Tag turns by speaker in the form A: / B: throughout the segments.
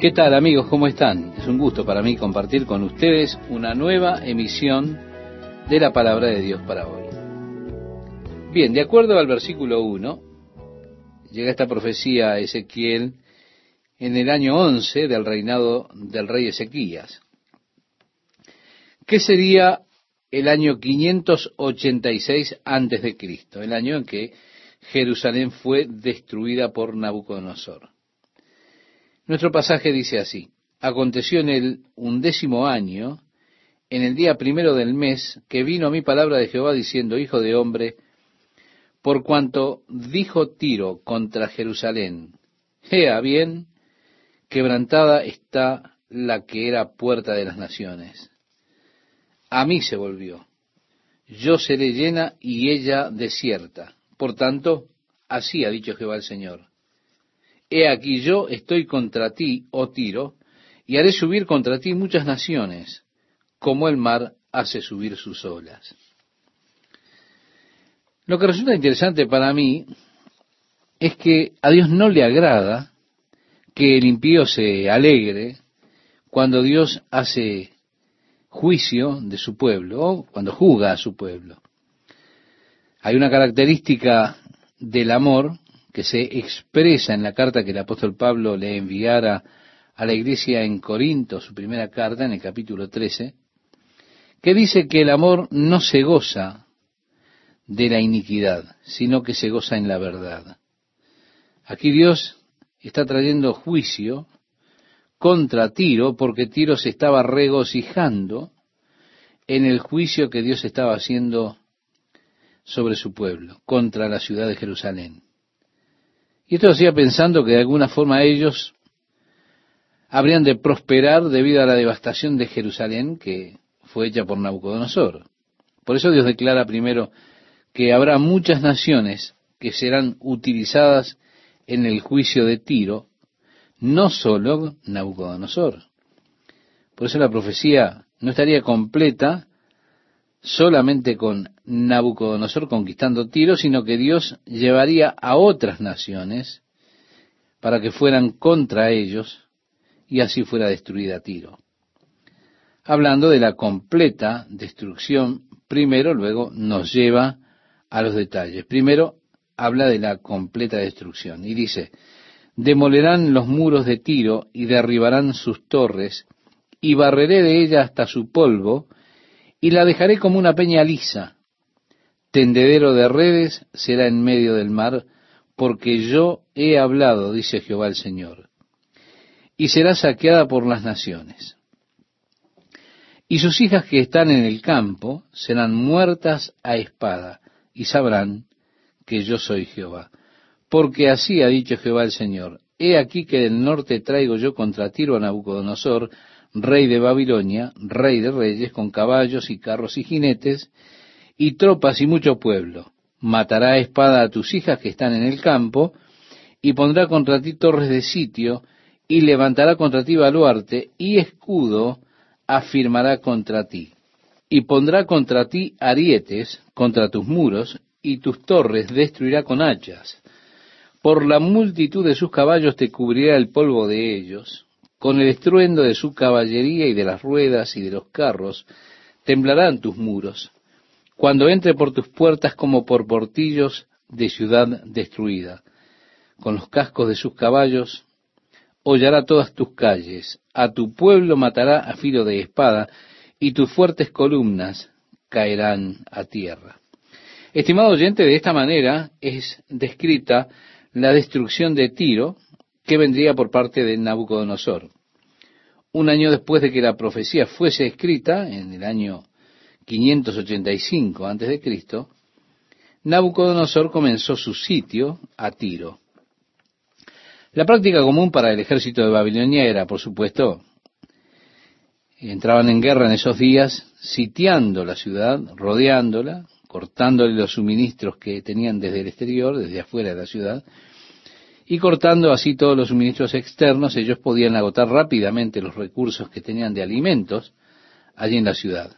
A: ¿Qué tal amigos? ¿Cómo están? Es un gusto para mí compartir con ustedes una nueva emisión de la palabra de Dios para hoy. Bien, de acuerdo al versículo 1, llega esta profecía a Ezequiel en el año 11 del reinado del rey Ezequías. ¿Qué sería el año 586 antes de Cristo, el año en que Jerusalén fue destruida por Nabucodonosor? Nuestro pasaje dice así, aconteció en el undécimo año, en el día primero del mes, que vino a mi palabra de Jehová diciendo, Hijo de hombre, por cuanto dijo Tiro contra Jerusalén, Ea bien, quebrantada está la que era puerta de las naciones. A mí se volvió. Yo seré llena y ella desierta. Por tanto, así ha dicho Jehová el Señor. He aquí yo estoy contra ti, oh Tiro, y haré subir contra ti muchas naciones, como el mar hace subir sus olas. Lo que resulta interesante para mí es que a Dios no le agrada que el impío se alegre cuando Dios hace juicio de su pueblo o cuando juzga a su pueblo. Hay una característica del amor que se expresa en la carta que el apóstol Pablo le enviara a la iglesia en Corinto, su primera carta, en el capítulo 13, que dice que el amor no se goza de la iniquidad, sino que se goza en la verdad. Aquí Dios está trayendo juicio contra Tiro, porque Tiro se estaba regocijando en el juicio que Dios estaba haciendo sobre su pueblo, contra la ciudad de Jerusalén. Y esto hacía pensando que de alguna forma ellos habrían de prosperar debido a la devastación de Jerusalén que fue hecha por Nabucodonosor. Por eso Dios declara primero que habrá muchas naciones que serán utilizadas en el juicio de Tiro, no solo Nabucodonosor. Por eso la profecía no estaría completa solamente con Nabucodonosor conquistando Tiro, sino que Dios llevaría a otras naciones para que fueran contra ellos y así fuera destruida Tiro. Hablando de la completa destrucción, primero luego nos lleva a los detalles. Primero habla de la completa destrucción y dice, demolerán los muros de Tiro y derribarán sus torres y barreré de ella hasta su polvo y la dejaré como una peña lisa. Tendedero de redes será en medio del mar, porque yo he hablado, dice Jehová el Señor, y será saqueada por las naciones. Y sus hijas que están en el campo serán muertas a espada, y sabrán que yo soy Jehová. Porque así ha dicho Jehová el Señor, he aquí que del norte traigo yo contra Tiro a Nabucodonosor, rey de Babilonia, rey de reyes, con caballos y carros y jinetes, y tropas y mucho pueblo. Matará espada a tus hijas que están en el campo, y pondrá contra ti torres de sitio, y levantará contra ti baluarte, y escudo afirmará contra ti. Y pondrá contra ti arietes contra tus muros, y tus torres destruirá con hachas. Por la multitud de sus caballos te cubrirá el polvo de ellos, con el estruendo de su caballería y de las ruedas y de los carros, temblarán tus muros, cuando entre por tus puertas como por portillos de ciudad destruida. Con los cascos de sus caballos hollará todas tus calles, a tu pueblo matará a filo de espada, y tus fuertes columnas caerán a tierra. Estimado oyente, de esta manera es descrita la destrucción de Tiro, que vendría por parte de Nabucodonosor. Un año después de que la profecía fuese escrita, en el año 585 a.C., Nabucodonosor comenzó su sitio a Tiro. La práctica común para el ejército de Babilonia era, por supuesto, entraban en guerra en esos días, sitiando la ciudad, rodeándola, cortándole los suministros que tenían desde el exterior, desde afuera de la ciudad, y cortando así todos los suministros externos, ellos podían agotar rápidamente los recursos que tenían de alimentos allí en la ciudad.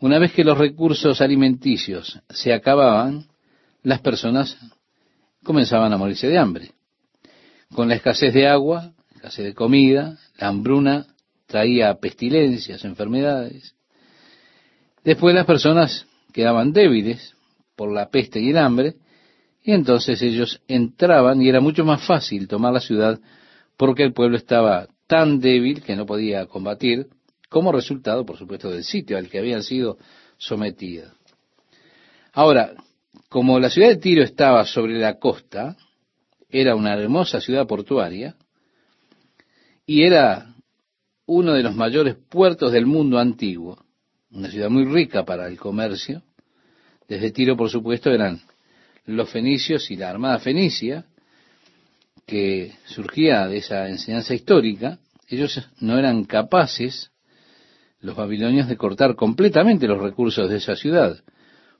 A: Una vez que los recursos alimenticios se acababan, las personas comenzaban a morirse de hambre. Con la escasez de agua, escasez de comida, la hambruna traía pestilencias, enfermedades. Después las personas quedaban débiles por la peste y el hambre, y entonces ellos entraban y era mucho más fácil tomar la ciudad porque el pueblo estaba tan débil que no podía combatir, como resultado, por supuesto, del sitio al que habían sido sometidos. Ahora, como la ciudad de Tiro estaba sobre la costa, era una hermosa ciudad portuaria, y era uno de los mayores puertos del mundo antiguo, una ciudad muy rica para el comercio. Desde Tiro, por supuesto, eran los fenicios y la armada fenicia, que surgía de esa enseñanza histórica, ellos no eran capaces, los babilonios, de cortar completamente los recursos de esa ciudad,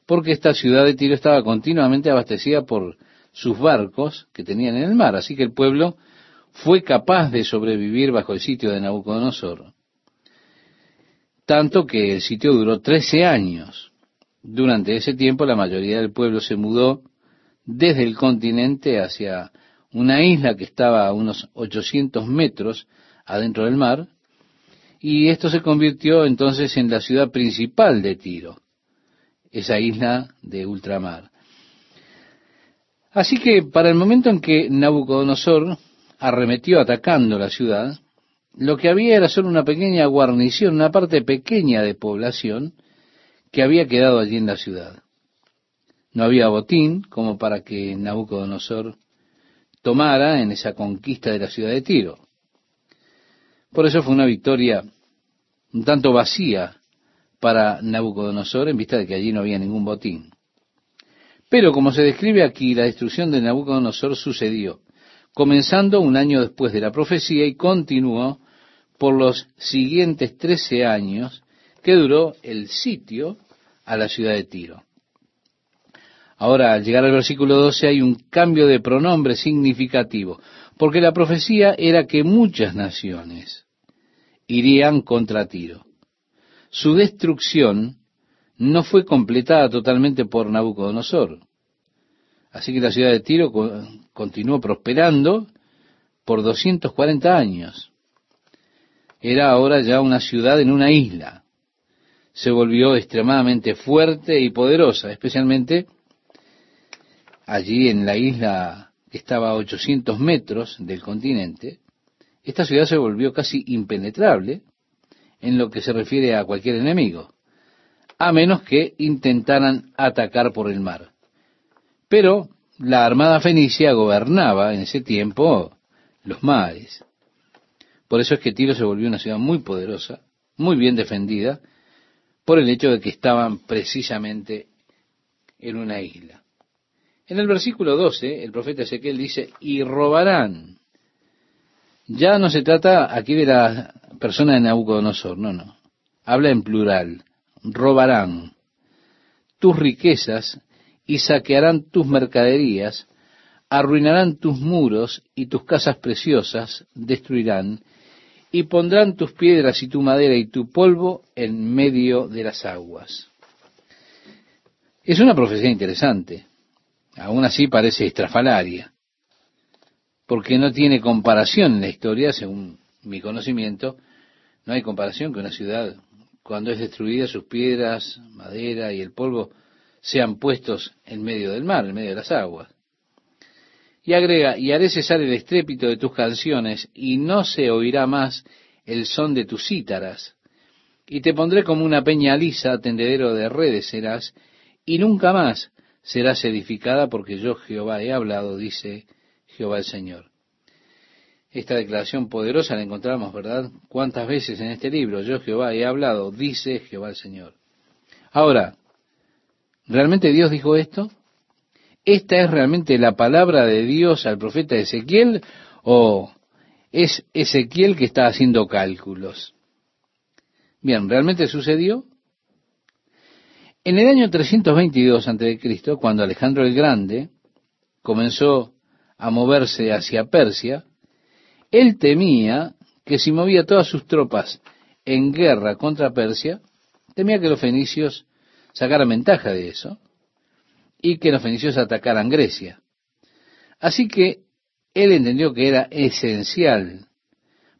A: porque esta ciudad de Tiro estaba continuamente abastecida por sus barcos que tenían en el mar, así que el pueblo fue capaz de sobrevivir bajo el sitio de Nabucodonosor. Tanto que el sitio duró trece años. Durante ese tiempo la mayoría del pueblo se mudó desde el continente hacia una isla que estaba a unos 800 metros adentro del mar, y esto se convirtió entonces en la ciudad principal de Tiro, esa isla de ultramar. Así que para el momento en que Nabucodonosor arremetió atacando la ciudad, lo que había era solo una pequeña guarnición, una parte pequeña de población que había quedado allí en la ciudad. No había botín como para que Nabucodonosor tomara en esa conquista de la ciudad de Tiro. Por eso fue una victoria un tanto vacía para Nabucodonosor en vista de que allí no había ningún botín. Pero como se describe aquí, la destrucción de Nabucodonosor sucedió, comenzando un año después de la profecía y continuó por los siguientes trece años que duró el sitio a la ciudad de Tiro. Ahora, al llegar al versículo 12 hay un cambio de pronombre significativo, porque la profecía era que muchas naciones irían contra Tiro. Su destrucción no fue completada totalmente por Nabucodonosor. Así que la ciudad de Tiro continuó prosperando por 240 años. Era ahora ya una ciudad en una isla. Se volvió extremadamente fuerte y poderosa, especialmente allí en la isla que estaba a 800 metros del continente, esta ciudad se volvió casi impenetrable en lo que se refiere a cualquier enemigo, a menos que intentaran atacar por el mar. Pero la armada fenicia gobernaba en ese tiempo los mares. Por eso es que Tiro se volvió una ciudad muy poderosa, muy bien defendida, por el hecho de que estaban precisamente en una isla. En el versículo 12, el profeta Ezequiel dice, y robarán. Ya no se trata aquí de la persona de Nabucodonosor, no, no. Habla en plural, robarán tus riquezas y saquearán tus mercaderías, arruinarán tus muros y tus casas preciosas destruirán, y pondrán tus piedras y tu madera y tu polvo en medio de las aguas. Es una profecía interesante. Aún así parece estrafalaria, porque no tiene comparación en la historia, según mi conocimiento, no hay comparación que una ciudad, cuando es destruida, sus piedras, madera y el polvo sean puestos en medio del mar, en medio de las aguas. Y agrega, y haré cesar el estrépito de tus canciones, y no se oirá más el son de tus cítaras, y te pondré como una peña lisa, tendedero de redes serás, y nunca más serás edificada porque yo Jehová he hablado, dice Jehová el Señor. Esta declaración poderosa la encontramos, ¿verdad? ¿Cuántas veces en este libro? Yo Jehová he hablado, dice Jehová el Señor. Ahora, ¿realmente Dios dijo esto? ¿Esta es realmente la palabra de Dios al profeta Ezequiel o es Ezequiel que está haciendo cálculos? Bien, ¿realmente sucedió? En el año 322 a.C., cuando Alejandro el Grande comenzó a moverse hacia Persia, él temía que si movía todas sus tropas en guerra contra Persia, temía que los fenicios sacaran ventaja de eso y que los fenicios atacaran Grecia. Así que él entendió que era esencial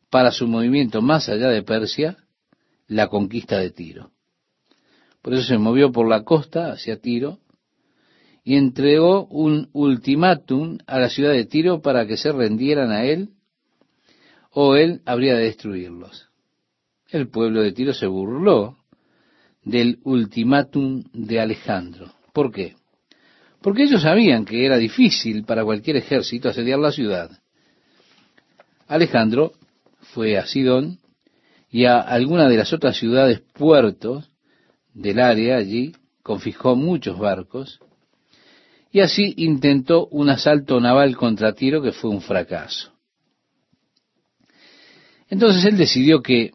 A: para su movimiento más allá de Persia la conquista de Tiro. Por eso se movió por la costa hacia Tiro y entregó un ultimátum a la ciudad de Tiro para que se rendieran a él o él habría de destruirlos. El pueblo de Tiro se burló del ultimátum de Alejandro. ¿Por qué? Porque ellos sabían que era difícil para cualquier ejército asediar la ciudad. Alejandro fue a Sidón y a alguna de las otras ciudades puertos del área allí, confiscó muchos barcos y así intentó un asalto naval contra Tiro que fue un fracaso. Entonces él decidió que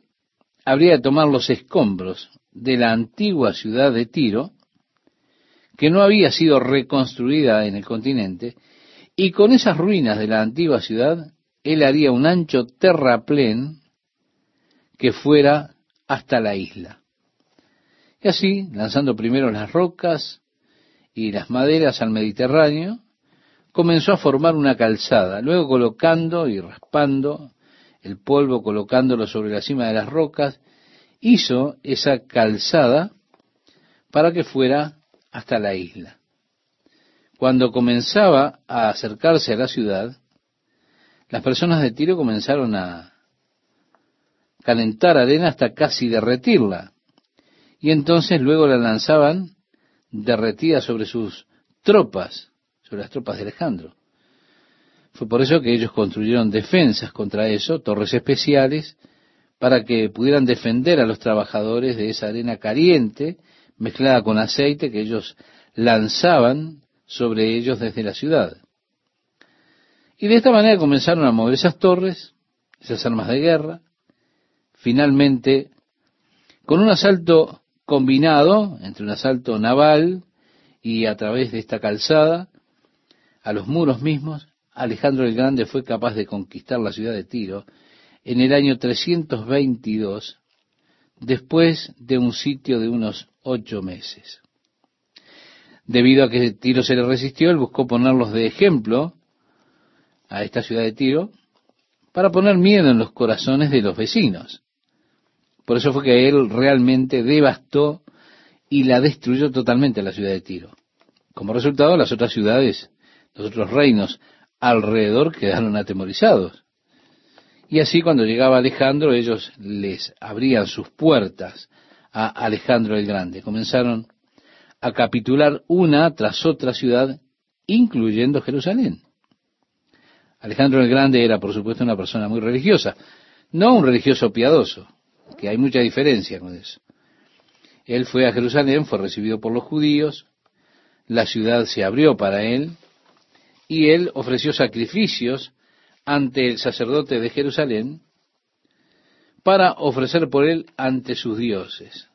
A: habría de tomar los escombros de la antigua ciudad de Tiro, que no había sido reconstruida en el continente, y con esas ruinas de la antigua ciudad, él haría un ancho terraplén que fuera hasta la isla. Y así, lanzando primero las rocas, y las maderas al Mediterráneo, comenzó a formar una calzada, luego colocando y raspando el polvo, colocándolo sobre la cima de las rocas, hizo esa calzada para que fuera hasta la isla. Cuando comenzaba a acercarse a la ciudad, las personas de Tiro comenzaron a calentar arena hasta casi derretirla, y entonces luego la lanzaban derretida sobre sus tropas, sobre las tropas de Alejandro. Fue por eso que ellos construyeron defensas contra eso, torres especiales, para que pudieran defender a los trabajadores de esa arena caliente mezclada con aceite que ellos lanzaban sobre ellos desde la ciudad. Y de esta manera comenzaron a mover esas torres, esas armas de guerra, finalmente, con un asalto combinado entre un asalto naval y a través de esta calzada a los muros mismos, Alejandro el Grande fue capaz de conquistar la ciudad de Tiro en el año 322, después de un sitio de unos ocho meses. Debido a que Tiro se le resistió, él buscó ponerlos de ejemplo a esta ciudad de Tiro para poner miedo en los corazones de los vecinos. Por eso fue que él realmente devastó y la destruyó totalmente la ciudad de Tiro. Como resultado, las otras ciudades, los otros reinos alrededor quedaron atemorizados. Y así cuando llegaba Alejandro, ellos les abrían sus puertas a Alejandro el Grande. Comenzaron a capitular una tras otra ciudad, incluyendo Jerusalén. Alejandro el Grande era, por supuesto, una persona muy religiosa, no un religioso piadoso, que hay mucha diferencia con eso. Él fue a Jerusalén, fue recibido por los judíos, la ciudad se abrió para él, y él ofreció sacrificios ante el sacerdote de Jerusalén para ofrecer por él ante sus dioses.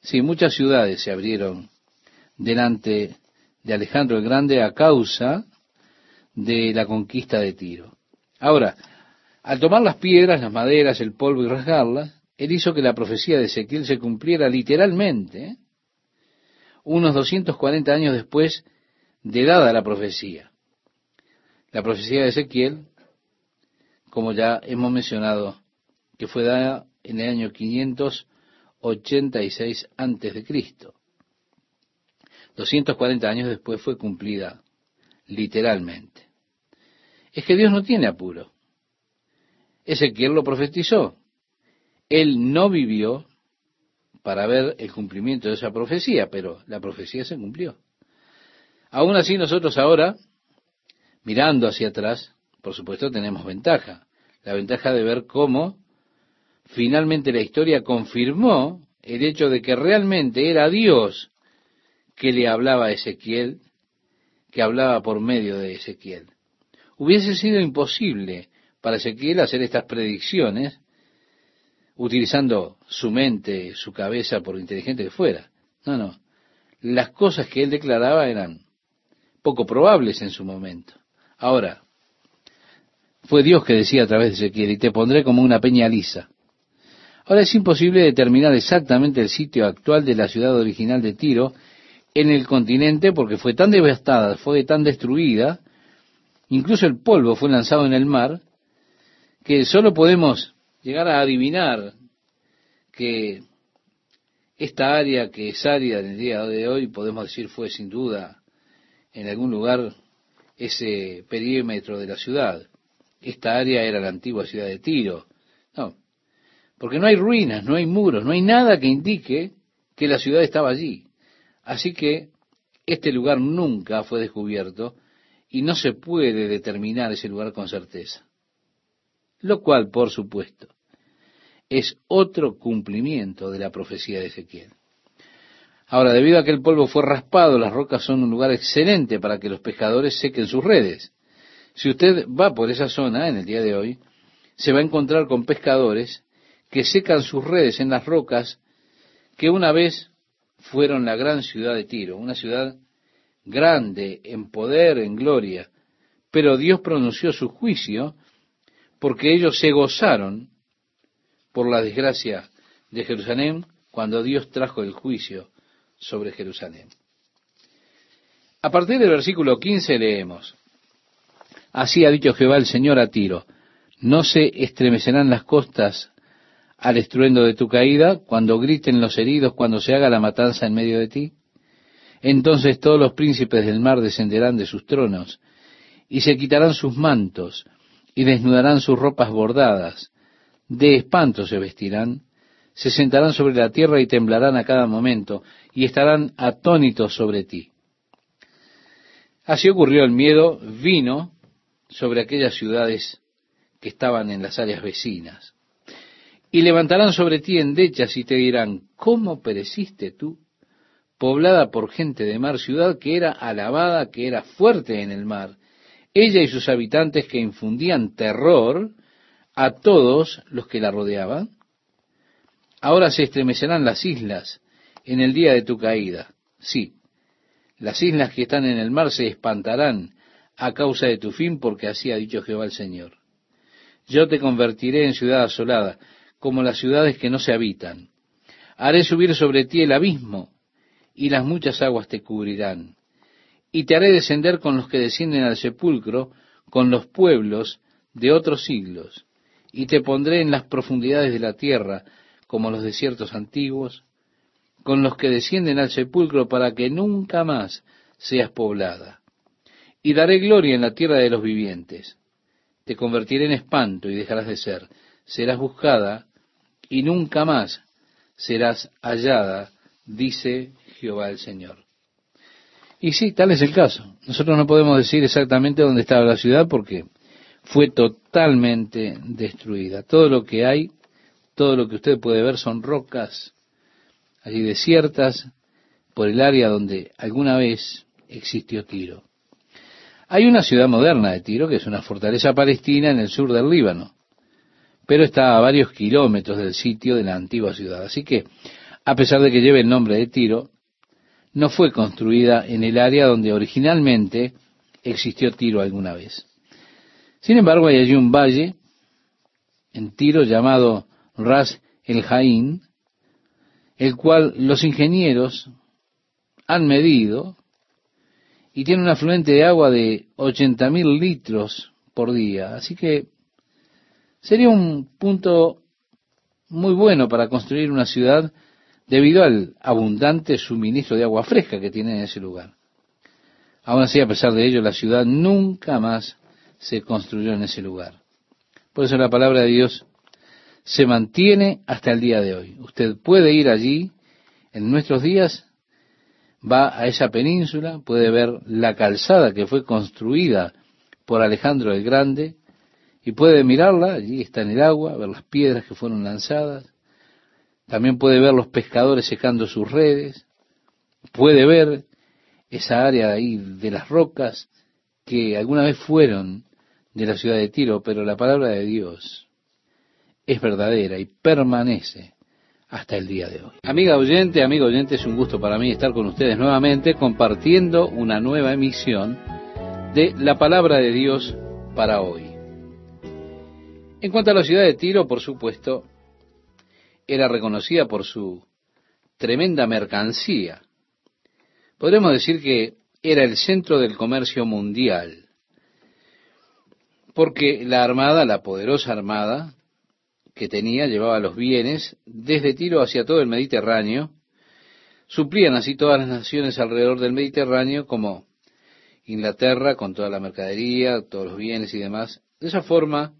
A: Sí, muchas ciudades se abrieron delante de Alejandro el Grande a causa de la conquista de Tiro. Ahora, al tomar las piedras, las maderas, el polvo y rasgarlas, él hizo que la profecía de Ezequiel se cumpliera literalmente, unos 240 años después de dada la profecía. La profecía de Ezequiel, como ya hemos mencionado, que fue dada en el año 586 antes de Cristo. 240 años después fue cumplida literalmente. Es que Dios no tiene apuro. Ezequiel lo profetizó. Él no vivió para ver el cumplimiento de esa profecía, pero la profecía se cumplió. Aún así nosotros ahora, mirando hacia atrás, por supuesto tenemos ventaja, la ventaja de ver cómo finalmente la historia confirmó el hecho de que realmente era Dios que le hablaba a Ezequiel, que hablaba por medio de Ezequiel. Hubiese sido imposible para Ezequiel hacer estas predicciones utilizando su mente, su cabeza, por inteligente que fuera. No, no. Las cosas que él declaraba eran poco probables en su momento. Ahora, fue Dios que decía a través de Ezequiel, y te pondré como una peña lisa. Ahora es imposible determinar exactamente el sitio actual de la ciudad original de Tiro en el continente porque fue tan devastada, fue tan destruida, incluso el polvo fue lanzado en el mar, que solo podemos llegar a adivinar que esta área que es área en el día de hoy, podemos decir, fue sin duda en algún lugar ese perímetro de la ciudad. Esta área era la antigua ciudad de Tiro. No, porque no hay ruinas, no hay muros, no hay nada que indique que la ciudad estaba allí. Así que este lugar nunca fue descubierto y no se puede determinar ese lugar con certeza. Lo cual, por supuesto, es otro cumplimiento de la profecía de Ezequiel. Ahora, debido a que el polvo fue raspado, las rocas son un lugar excelente para que los pescadores sequen sus redes. Si usted va por esa zona en el día de hoy, se va a encontrar con pescadores que secan sus redes en las rocas que una vez fueron la gran ciudad de Tiro, una ciudad grande en poder, en gloria, pero Dios pronunció su juicio porque ellos se gozaron por la desgracia de Jerusalén cuando Dios trajo el juicio sobre Jerusalén. A partir del versículo 15 leemos, Así ha dicho Jehová el Señor a Tiro, no se estremecerán las costas al estruendo de tu caída, cuando griten los heridos, cuando se haga la matanza en medio de ti. Entonces todos los príncipes del mar descenderán de sus tronos, y se quitarán sus mantos, y desnudarán sus ropas bordadas, de espanto se vestirán, se sentarán sobre la tierra y temblarán a cada momento, y estarán atónitos sobre ti. Así ocurrió el miedo, vino sobre aquellas ciudades que estaban en las áreas vecinas. Y levantarán sobre ti endechas y te dirán, ¿cómo pereciste tú? Poblada por gente de mar, ciudad que era alabada, que era fuerte en el mar, ella y sus habitantes que infundían terror a todos los que la rodeaban. Ahora se estremecerán las islas en el día de tu caída. Sí, las islas que están en el mar se espantarán a causa de tu fin, porque así ha dicho Jehová el Señor. Yo te convertiré en ciudad asolada, como las ciudades que no se habitan. Haré subir sobre ti el abismo, y las muchas aguas te cubrirán. Y te haré descender con los que descienden al sepulcro, con los pueblos de otros siglos y te pondré en las profundidades de la tierra, como los desiertos antiguos, con los que descienden al sepulcro para que nunca más seas poblada. Y daré gloria en la tierra de los vivientes. Te convertiré en espanto y dejarás de ser. Serás buscada y nunca más serás hallada, dice Jehová el Señor. Y sí, tal es el caso. Nosotros no podemos decir exactamente dónde estaba la ciudad porque fue totalmente destruida. Todo lo que hay, todo lo que usted puede ver son rocas allí desiertas por el área donde alguna vez existió Tiro. Hay una ciudad moderna de Tiro, que es una fortaleza palestina en el sur del Líbano, pero está a varios kilómetros del sitio de la antigua ciudad. Así que, a pesar de que lleve el nombre de Tiro, no fue construida en el área donde originalmente existió Tiro alguna vez. Sin embargo, hay allí un valle en Tiro llamado Ras el Jaín, el cual los ingenieros han medido y tiene un afluente de agua de 80 mil litros por día. Así que sería un punto muy bueno para construir una ciudad debido al abundante suministro de agua fresca que tiene en ese lugar. Aún así, a pesar de ello, la ciudad nunca más se construyó en ese lugar. Por eso la palabra de Dios se mantiene hasta el día de hoy. Usted puede ir allí en nuestros días, va a esa península, puede ver la calzada que fue construida por Alejandro el Grande y puede mirarla, allí está en el agua, ver las piedras que fueron lanzadas. También puede ver los pescadores secando sus redes, puede ver esa área ahí de las rocas que alguna vez fueron de la ciudad de Tiro, pero la palabra de Dios es verdadera y permanece hasta el día de hoy. Amiga oyente, amigo oyente, es un gusto para mí estar con ustedes nuevamente compartiendo una nueva emisión de la palabra de Dios para hoy. En cuanto a la ciudad de Tiro, por supuesto, era reconocida por su tremenda mercancía. Podremos decir que era el centro del comercio mundial porque la armada, la poderosa armada que tenía, llevaba los bienes desde Tiro hacia todo el Mediterráneo, suplían así todas las naciones alrededor del Mediterráneo, como Inglaterra con toda la mercadería, todos los bienes y demás. De esa forma,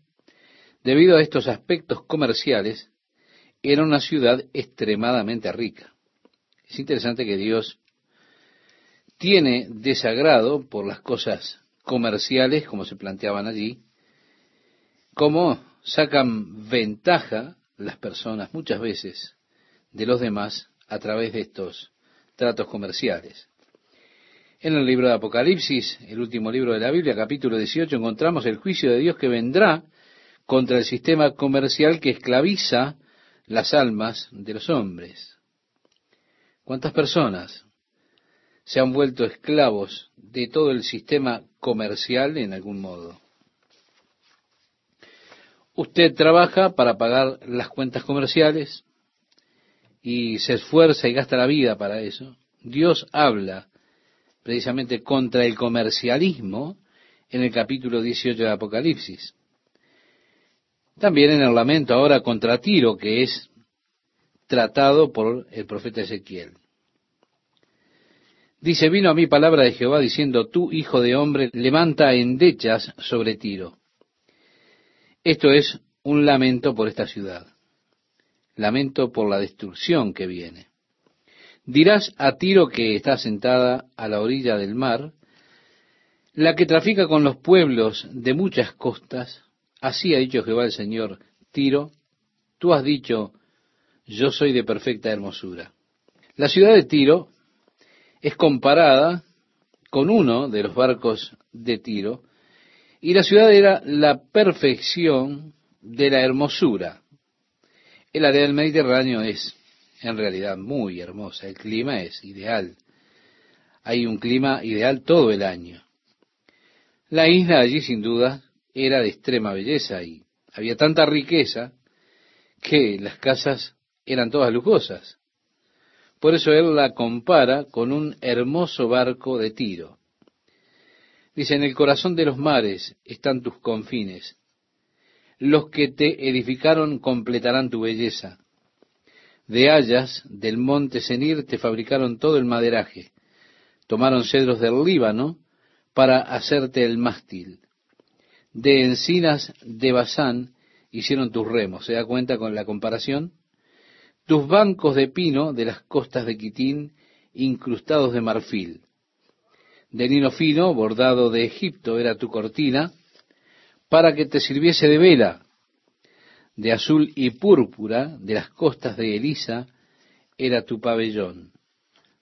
A: debido a estos aspectos comerciales, era una ciudad extremadamente rica. Es interesante que Dios tiene desagrado por las cosas comerciales, como se planteaban allí, como sacan ventaja las personas muchas veces de los demás a través de estos tratos comerciales. En el libro de Apocalipsis, el último libro de la Biblia, capítulo 18, encontramos el juicio de Dios que vendrá contra el sistema comercial que esclaviza las almas de los hombres. ¿Cuántas personas se han vuelto esclavos de todo el sistema comercial en algún modo? Usted trabaja para pagar las cuentas comerciales y se esfuerza y gasta la vida para eso. Dios habla precisamente contra el comercialismo en el capítulo 18 de Apocalipsis. También en el lamento ahora contra Tiro, que es tratado por el profeta Ezequiel. Dice, vino a mí palabra de Jehová diciendo, tú, hijo de hombre, levanta endechas sobre Tiro. Esto es un lamento por esta ciudad, lamento por la destrucción que viene. Dirás a Tiro que está sentada a la orilla del mar, la que trafica con los pueblos de muchas costas, Así ha dicho Jehová el Señor, Tiro, tú has dicho, yo soy de perfecta hermosura. La ciudad de Tiro es comparada con uno de los barcos de Tiro, y la ciudad era la perfección de la hermosura. El área del Mediterráneo es en realidad muy hermosa, el clima es ideal. Hay un clima ideal todo el año. La isla allí sin duda era de extrema belleza y había tanta riqueza que las casas eran todas lujosas. Por eso él la compara con un hermoso barco de tiro. Dice, en el corazón de los mares están tus confines. Los que te edificaron completarán tu belleza. De hayas del monte Senir te fabricaron todo el maderaje. Tomaron cedros del Líbano para hacerte el mástil de encinas de Basán hicieron tus remos. ¿Se da cuenta con la comparación? Tus bancos de pino de las costas de Quitín, incrustados de marfil. De lino fino, bordado de Egipto, era tu cortina, para que te sirviese de vela. De azul y púrpura, de las costas de Elisa, era tu pabellón.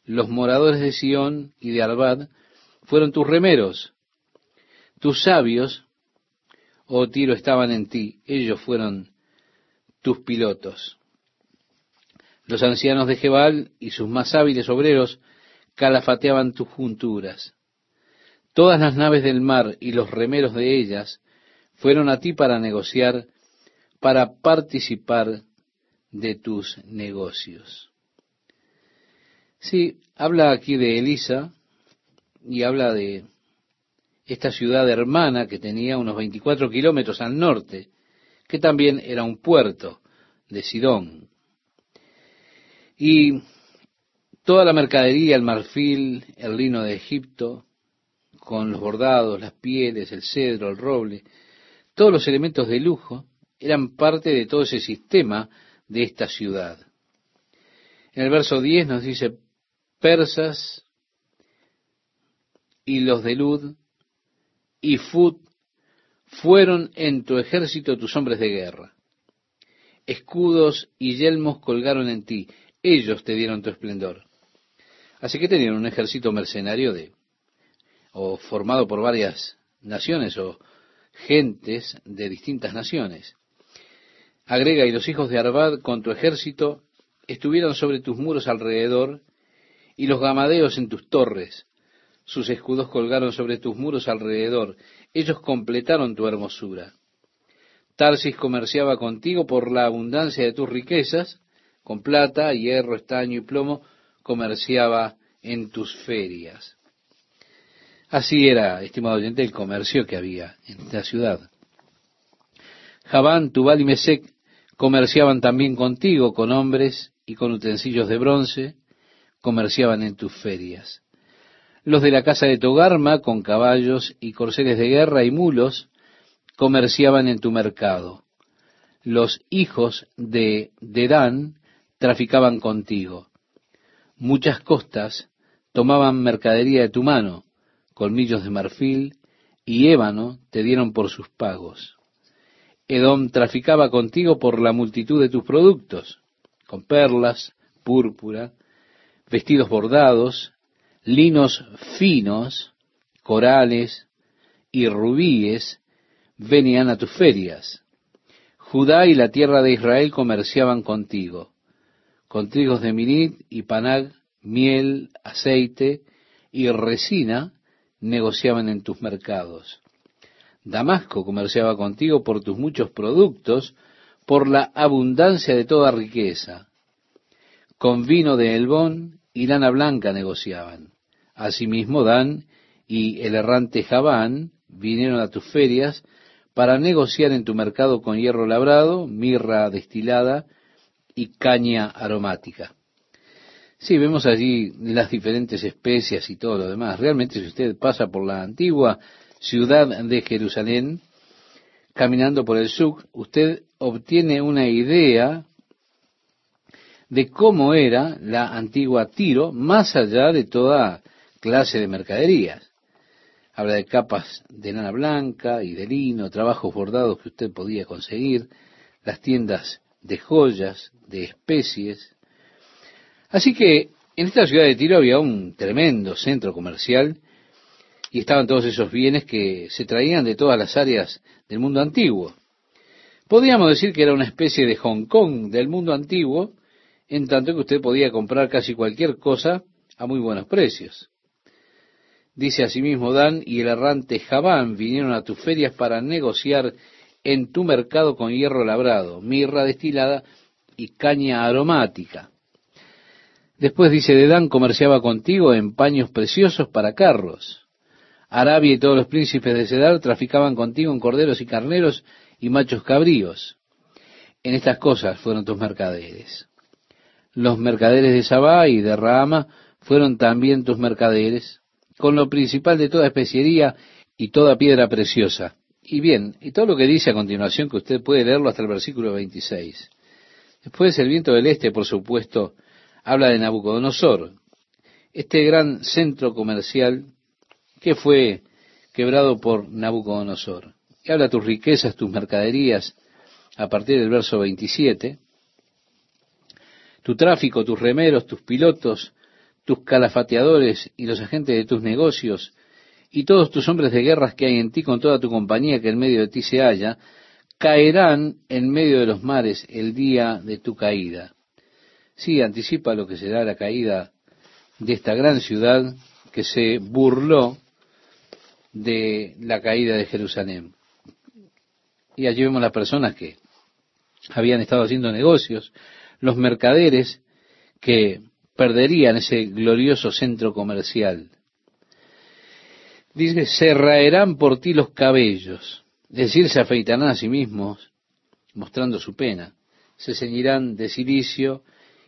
A: Los moradores de Sión y de Albad fueron tus remeros. Tus sabios oh Tiro, estaban en ti, ellos fueron tus pilotos. Los ancianos de Jebal y sus más hábiles obreros calafateaban tus junturas. Todas las naves del mar y los remeros de ellas fueron a ti para negociar, para participar de tus negocios. Sí, habla aquí de Elisa y habla de esta ciudad hermana que tenía unos 24 kilómetros al norte, que también era un puerto de Sidón. Y toda la mercadería, el marfil, el lino de Egipto, con los bordados, las pieles, el cedro, el roble, todos los elementos de lujo, eran parte de todo ese sistema de esta ciudad. En el verso 10 nos dice, persas y los de Lud y Fut fueron en tu ejército tus hombres de guerra. Escudos y yelmos colgaron en ti, ellos te dieron tu esplendor. Así que tenían un ejército mercenario de, o formado por varias naciones o gentes de distintas naciones. Agrega, y los hijos de Arbad con tu ejército estuvieron sobre tus muros alrededor, y los gamadeos en tus torres, sus escudos colgaron sobre tus muros alrededor, ellos completaron tu hermosura. Tarsis comerciaba contigo por la abundancia de tus riquezas, con plata, hierro, estaño y plomo, comerciaba en tus ferias. Así era, estimado oyente, el comercio que había en esta ciudad. Javán, Tubal y Mesec comerciaban también contigo con hombres y con utensilios de bronce, comerciaban en tus ferias. Los de la casa de Togarma, con caballos y corceles de guerra y mulos, comerciaban en tu mercado. Los hijos de Dedán traficaban contigo. Muchas costas tomaban mercadería de tu mano, colmillos de marfil y ébano te dieron por sus pagos. Edom traficaba contigo por la multitud de tus productos, con perlas, púrpura, vestidos bordados, linos finos, corales y rubíes venían a tus ferias. Judá y la tierra de Israel comerciaban contigo, con trigos de Minit y Panag, miel, aceite y resina negociaban en tus mercados. Damasco comerciaba contigo por tus muchos productos, por la abundancia de toda riqueza. Con vino de Elbón y lana blanca negociaban. Asimismo Dan y el errante Javán vinieron a tus ferias para negociar en tu mercado con hierro labrado, mirra destilada y caña aromática. Sí, vemos allí las diferentes especias y todo lo demás. Realmente si usted pasa por la antigua ciudad de Jerusalén, caminando por el sur, usted obtiene una idea de cómo era la antigua Tiro, más allá de toda clase de mercaderías. Habla de capas de lana blanca y de lino, trabajos bordados que usted podía conseguir, las tiendas de joyas, de especies. Así que en esta ciudad de Tiro había un tremendo centro comercial y estaban todos esos bienes que se traían de todas las áreas del mundo antiguo. Podríamos decir que era una especie de Hong Kong del mundo antiguo, en tanto que usted podía comprar casi cualquier cosa a muy buenos precios. Dice asimismo Dan y el errante Javán vinieron a tus ferias para negociar en tu mercado con hierro labrado, mirra destilada y caña aromática. Después dice, de Dan comerciaba contigo en paños preciosos para carros. Arabia y todos los príncipes de Sedar traficaban contigo en corderos y carneros y machos cabríos. En estas cosas fueron tus mercaderes. Los mercaderes de Sabá y de Rahama fueron también tus mercaderes, con lo principal de toda especiería y toda piedra preciosa. Y bien, y todo lo que dice a continuación, que usted puede leerlo hasta el versículo 26. Después el viento del este, por supuesto, habla de Nabucodonosor, este gran centro comercial que fue quebrado por Nabucodonosor. Y habla tus riquezas, tus mercaderías, a partir del verso 27, tu tráfico, tus remeros, tus pilotos, tus calafateadores y los agentes de tus negocios, y todos tus hombres de guerras que hay en ti con toda tu compañía que en medio de ti se halla, caerán en medio de los mares el día de tu caída. Sí, anticipa lo que será la caída de esta gran ciudad que se burló de la caída de Jerusalén. Y allí vemos las personas que habían estado haciendo negocios, los mercaderes que perderían ese glorioso centro comercial. Dice, se raerán por ti los cabellos, es decir, se afeitarán a sí mismos, mostrando su pena, se ceñirán de silicio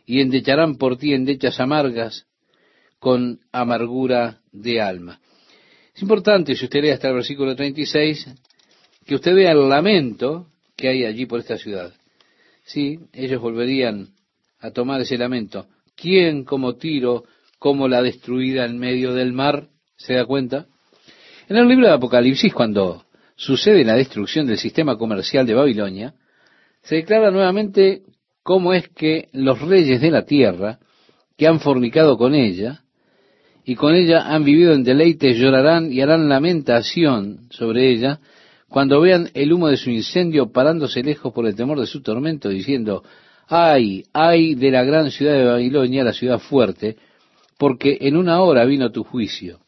A: y endecharán por ti endechas amargas con amargura de alma. Es importante, si usted lee hasta el versículo 36, que usted vea el lamento que hay allí por esta ciudad. Sí, ellos volverían a tomar ese lamento. ¿Quién como Tiro, como la destruida en medio del mar? ¿Se da cuenta? En el libro de Apocalipsis, cuando sucede la destrucción del sistema comercial de Babilonia, se declara nuevamente cómo es que los reyes de la tierra, que han fornicado con ella, y con ella han vivido en deleite, llorarán y harán lamentación sobre ella, cuando vean el humo de su incendio parándose lejos por el temor de su tormento, diciendo, ay, ay de la gran ciudad de Babilonia, la ciudad fuerte, porque en una hora vino tu juicio.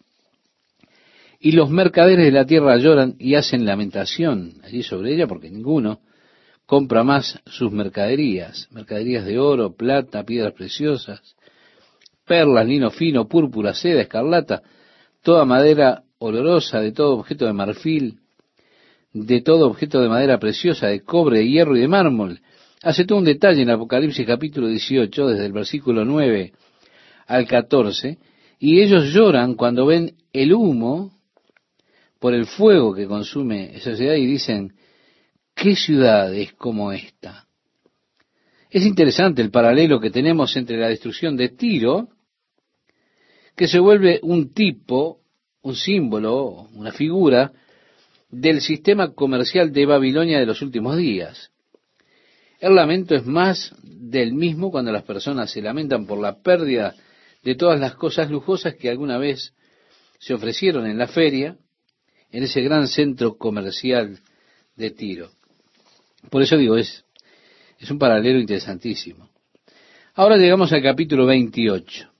A: Y los mercaderes de la tierra lloran y hacen lamentación allí sobre ella, porque ninguno compra más sus mercaderías, mercaderías de oro, plata, piedras preciosas, perlas, lino fino, púrpura, seda, escarlata, toda madera olorosa, de todo objeto de marfil, de todo objeto de madera preciosa, de cobre, de hierro y de mármol. Hace todo un detalle en Apocalipsis capítulo 18, desde el versículo 9 al 14, y ellos lloran cuando ven el humo por el fuego que consume esa ciudad y dicen, ¿qué ciudad es como esta? Es interesante el paralelo que tenemos entre la destrucción de Tiro, que se vuelve un tipo, un símbolo, una figura del sistema comercial de Babilonia de los últimos días. El lamento es más del mismo cuando las personas se lamentan por la pérdida de todas las cosas lujosas que alguna vez se ofrecieron en la feria, en ese gran centro comercial de Tiro. Por eso digo, es, es un paralelo interesantísimo. Ahora llegamos al capítulo 28.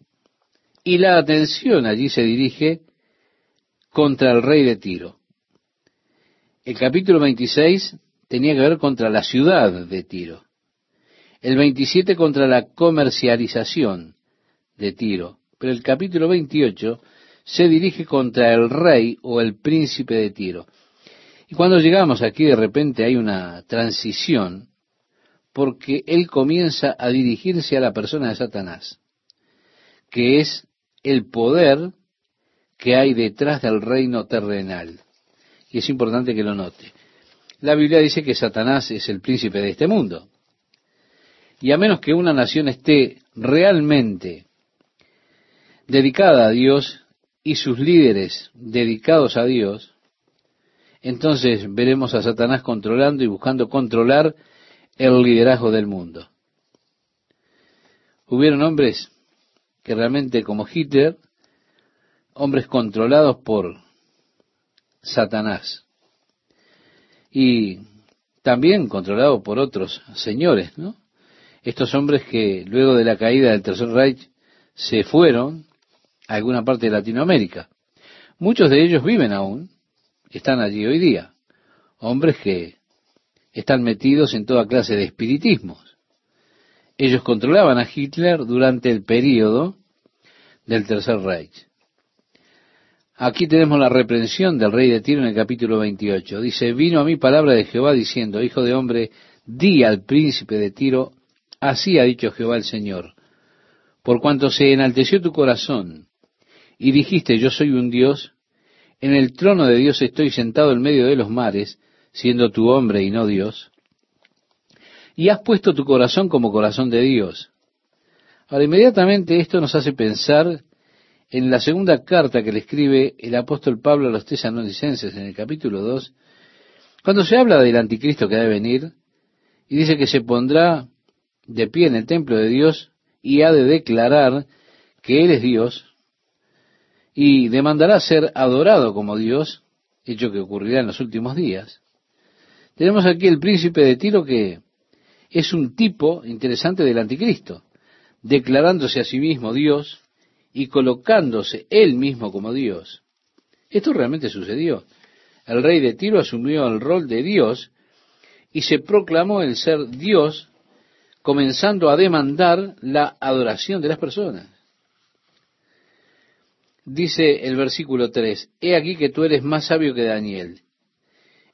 A: Y la atención allí se dirige contra el rey de Tiro. El capítulo 26 tenía que ver contra la ciudad de Tiro. El 27 contra la comercialización de Tiro. Pero el capítulo 28 se dirige contra el rey o el príncipe de Tiro. Y cuando llegamos aquí de repente hay una transición porque él comienza a dirigirse a la persona de Satanás, que es el poder que hay detrás del reino terrenal. Y es importante que lo note. La Biblia dice que Satanás es el príncipe de este mundo. Y a menos que una nación esté realmente dedicada a Dios, y sus líderes dedicados a Dios, entonces veremos a Satanás controlando y buscando controlar el liderazgo del mundo. Hubieron hombres que realmente como Hitler, hombres controlados por Satanás y también controlados por otros señores, ¿no? Estos hombres que luego de la caída del Tercer Reich se fueron alguna parte de Latinoamérica. Muchos de ellos viven aún, están allí hoy día, hombres que están metidos en toda clase de espiritismos. Ellos controlaban a Hitler durante el período del Tercer Reich. Aquí tenemos la reprensión del rey de Tiro en el capítulo 28. Dice, vino a mí palabra de Jehová diciendo, Hijo de hombre, di al príncipe de Tiro, así ha dicho Jehová el Señor, por cuanto se enalteció tu corazón y dijiste, yo soy un Dios, en el trono de Dios estoy sentado en medio de los mares, siendo tu hombre y no Dios, y has puesto tu corazón como corazón de Dios. Ahora, inmediatamente esto nos hace pensar en la segunda carta que le escribe el apóstol Pablo a los tesalonicenses en el capítulo 2, cuando se habla del anticristo que debe venir, y dice que se pondrá de pie en el templo de Dios y ha de declarar que Él es Dios, y demandará ser adorado como Dios, hecho que ocurrirá en los últimos días. Tenemos aquí el príncipe de Tiro que es un tipo interesante del anticristo, declarándose a sí mismo Dios y colocándose él mismo como Dios. Esto realmente sucedió. El rey de Tiro asumió el rol de Dios y se proclamó el ser Dios, comenzando a demandar la adoración de las personas. Dice el versículo 3, He aquí que tú eres más sabio que Daniel.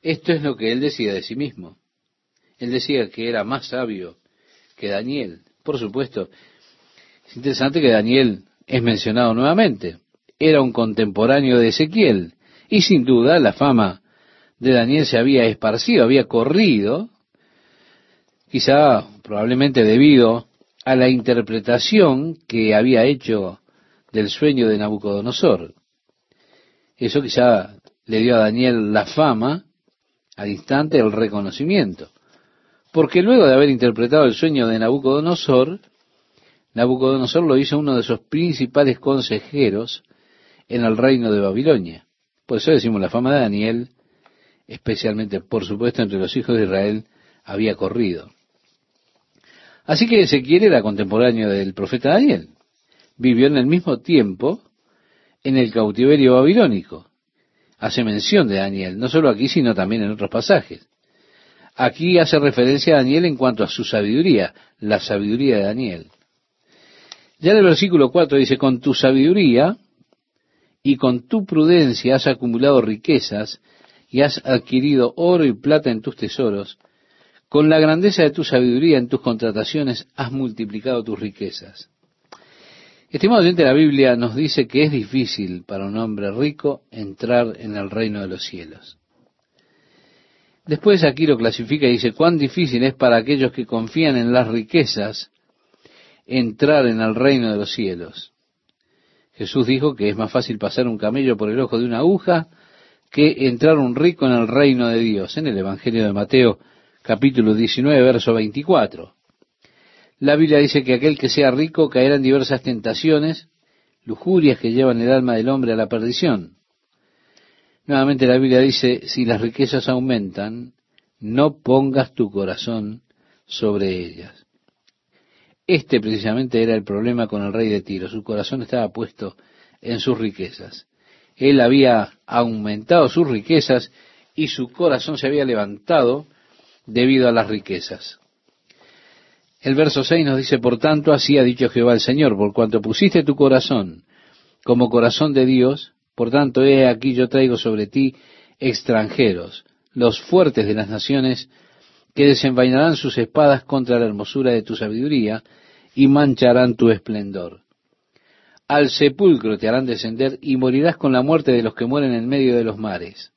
A: Esto es lo que él decía de sí mismo. Él decía que era más sabio que Daniel. Por supuesto, es interesante que Daniel es mencionado nuevamente. Era un contemporáneo de Ezequiel. Y sin duda la fama de Daniel se había esparcido, había corrido, quizá probablemente debido a la interpretación que había hecho del sueño de Nabucodonosor. Eso quizá le dio a Daniel la fama, al instante el reconocimiento. Porque luego de haber interpretado el sueño de Nabucodonosor, Nabucodonosor lo hizo uno de sus principales consejeros en el reino de Babilonia. Por eso decimos la fama de Daniel, especialmente por supuesto entre los hijos de Israel, había corrido. Así que Ezequiel era contemporáneo del profeta Daniel vivió en el mismo tiempo en el cautiverio babilónico. Hace mención de Daniel, no solo aquí, sino también en otros pasajes. Aquí hace referencia a Daniel en cuanto a su sabiduría, la sabiduría de Daniel. Ya en el versículo 4 dice, con tu sabiduría y con tu prudencia has acumulado riquezas y has adquirido oro y plata en tus tesoros, con la grandeza de tu sabiduría en tus contrataciones has multiplicado tus riquezas. Estimado oyente, la Biblia nos dice que es difícil para un hombre rico entrar en el reino de los cielos. Después aquí lo clasifica y dice, cuán difícil es para aquellos que confían en las riquezas entrar en el reino de los cielos. Jesús dijo que es más fácil pasar un camello por el ojo de una aguja que entrar un rico en el reino de Dios, en el Evangelio de Mateo capítulo 19, verso 24. La Biblia dice que aquel que sea rico caerá en diversas tentaciones, lujurias que llevan el alma del hombre a la perdición. Nuevamente la Biblia dice, si las riquezas aumentan, no pongas tu corazón sobre ellas. Este precisamente era el problema con el rey de Tiro. Su corazón estaba puesto en sus riquezas. Él había aumentado sus riquezas y su corazón se había levantado debido a las riquezas. El verso 6 nos dice, por tanto, así ha dicho Jehová el Señor, por cuanto pusiste tu corazón como corazón de Dios, por tanto, he aquí yo traigo sobre ti extranjeros, los fuertes de las naciones, que desenvainarán sus espadas contra la hermosura de tu sabiduría y mancharán tu esplendor. Al sepulcro te harán descender y morirás con la muerte de los que mueren en medio de los mares.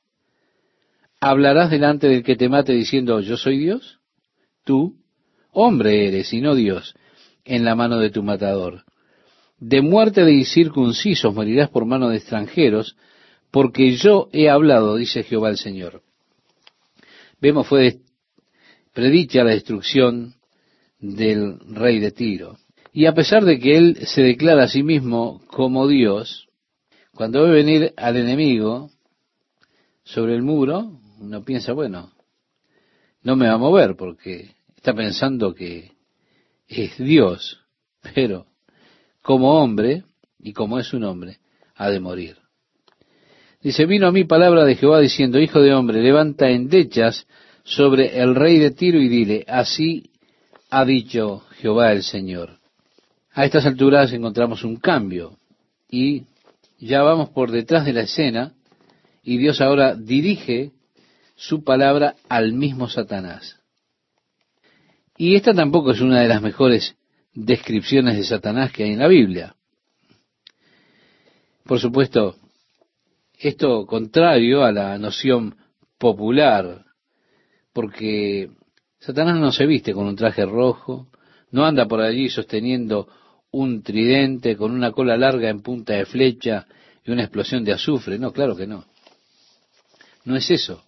A: ¿Hablarás delante del que te mate diciendo, yo soy Dios? Tú, hombre eres y no Dios, en la mano de tu matador. De muerte de incircuncisos morirás por mano de extranjeros, porque yo he hablado, dice Jehová el Señor. Vemos, fue predicha la destrucción del rey de Tiro. Y a pesar de que él se declara a sí mismo como Dios, cuando ve venir al enemigo sobre el muro, uno piensa, bueno, no me va a mover porque está pensando que es Dios, pero como hombre, y como es un hombre, ha de morir. Dice, vino a mí palabra de Jehová diciendo, Hijo de hombre, levanta endechas sobre el rey de Tiro y dile, así ha dicho Jehová el Señor. A estas alturas encontramos un cambio y ya vamos por detrás de la escena y Dios ahora dirige su palabra al mismo Satanás. Y esta tampoco es una de las mejores descripciones de Satanás que hay en la Biblia. Por supuesto, esto contrario a la noción popular, porque Satanás no se viste con un traje rojo, no anda por allí sosteniendo un tridente con una cola larga en punta de flecha y una explosión de azufre. No, claro que no. No es eso.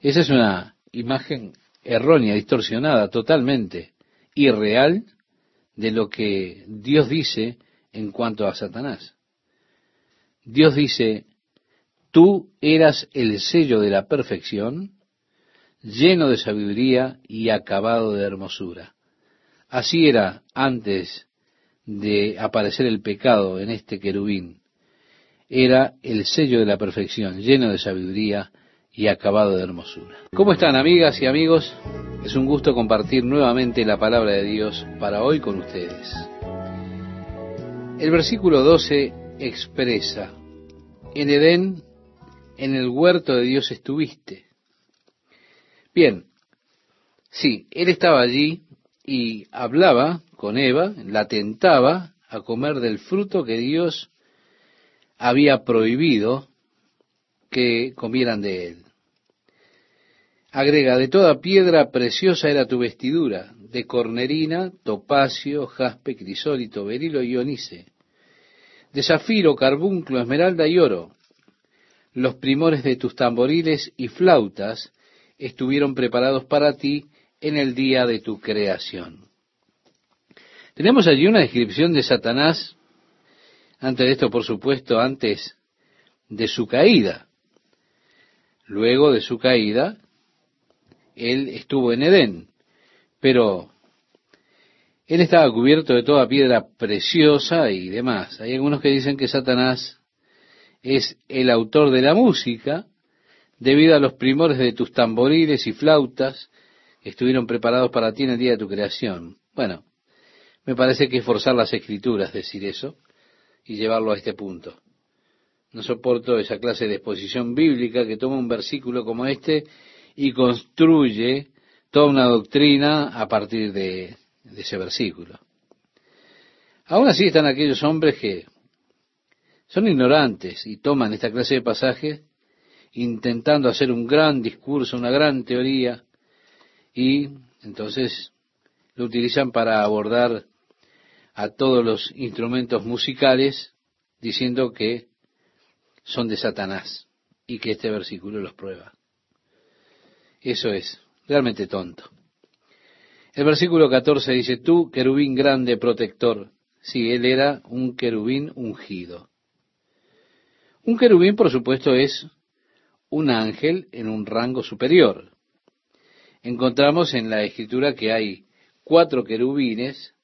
A: Esa es una imagen errónea, distorsionada, totalmente irreal de lo que Dios dice en cuanto a Satanás. Dios dice, tú eras el sello de la perfección, lleno de sabiduría y acabado de hermosura. Así era antes de aparecer el pecado en este querubín. Era el sello de la perfección, lleno de sabiduría y acabado de hermosura. ¿Cómo están amigas y amigos? Es un gusto compartir nuevamente la palabra de Dios para hoy con ustedes. El versículo 12 expresa, en Edén, en el huerto de Dios estuviste. Bien, sí, él estaba allí y hablaba con Eva, la tentaba a comer del fruto que Dios había prohibido que comieran de él. Agrega, de toda piedra preciosa era tu vestidura, de cornerina, topacio, jaspe, crisólito, berilo y onice, de zafiro, carbunclo, esmeralda y oro. Los primores de tus tamboriles y flautas estuvieron preparados para ti en el día de tu creación. Tenemos allí una descripción de Satanás, antes de esto, por supuesto, antes de su caída. Luego de su caída, él estuvo en Edén, pero él estaba cubierto de toda piedra preciosa y demás. Hay algunos que dicen que Satanás es el autor de la música, debido a los primores de tus tamboriles y flautas estuvieron preparados para ti en el día de tu creación. Bueno, me parece que es forzar las escrituras decir eso y llevarlo a este punto. No soporto esa clase de exposición bíblica que toma un versículo como este y construye toda una doctrina a partir de, de ese versículo. Aún así están aquellos hombres que son ignorantes y toman esta clase de pasajes intentando hacer un gran discurso, una gran teoría, y entonces lo utilizan para abordar a todos los instrumentos musicales diciendo que son de Satanás y que este versículo los prueba. Eso es realmente tonto. El versículo 14 dice, tú, querubín grande protector. Sí, él era un querubín ungido. Un querubín, por supuesto, es un ángel en un rango superior. Encontramos en la escritura que hay cuatro querubines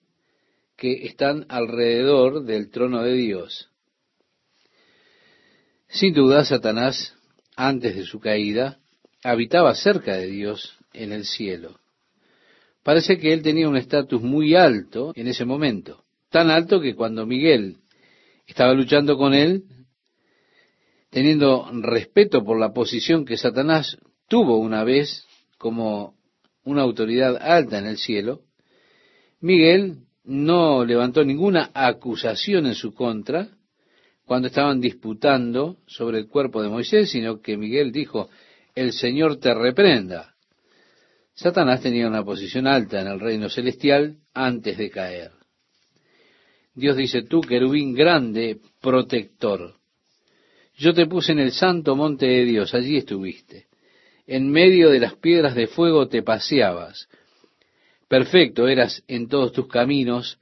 A: que están alrededor del trono de Dios. Sin duda, Satanás, antes de su caída, habitaba cerca de Dios en el cielo. Parece que él tenía un estatus muy alto en ese momento, tan alto que cuando Miguel estaba luchando con él, teniendo respeto por la posición que Satanás tuvo una vez como una autoridad alta en el cielo, Miguel no levantó ninguna acusación en su contra cuando estaban disputando sobre el cuerpo de Moisés, sino que Miguel dijo, el Señor te reprenda. Satanás tenía una posición alta en el reino celestial antes de caer. Dios dice, tú, querubín grande, protector. Yo te puse en el santo monte de Dios, allí estuviste. En medio de las piedras de fuego te paseabas. Perfecto eras en todos tus caminos,